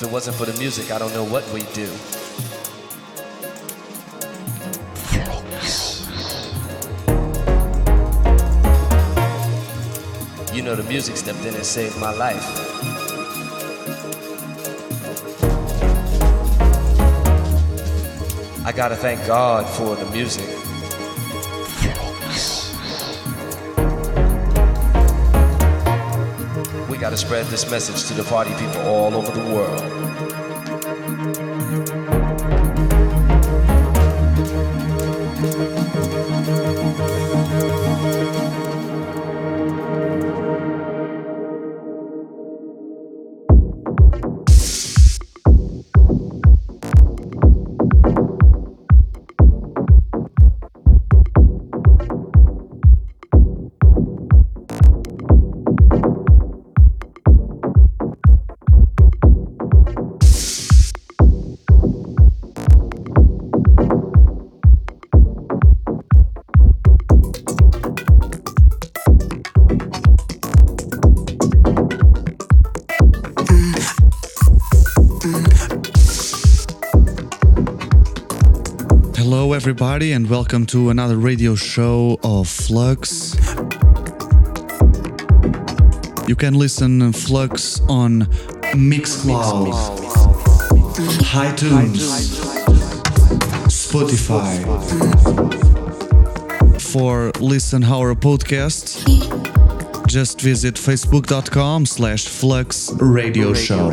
If it wasn't for the music, I don't know what we'd do. You know, the music stepped in and saved my life. I gotta thank God for the music. Spread this message to the party people all over the world. Everybody, and welcome to another radio show of Flux. You can listen Flux on Mixcloud, iTunes, Spotify. For listen our podcast, just visit facebook.com slash flux radio show.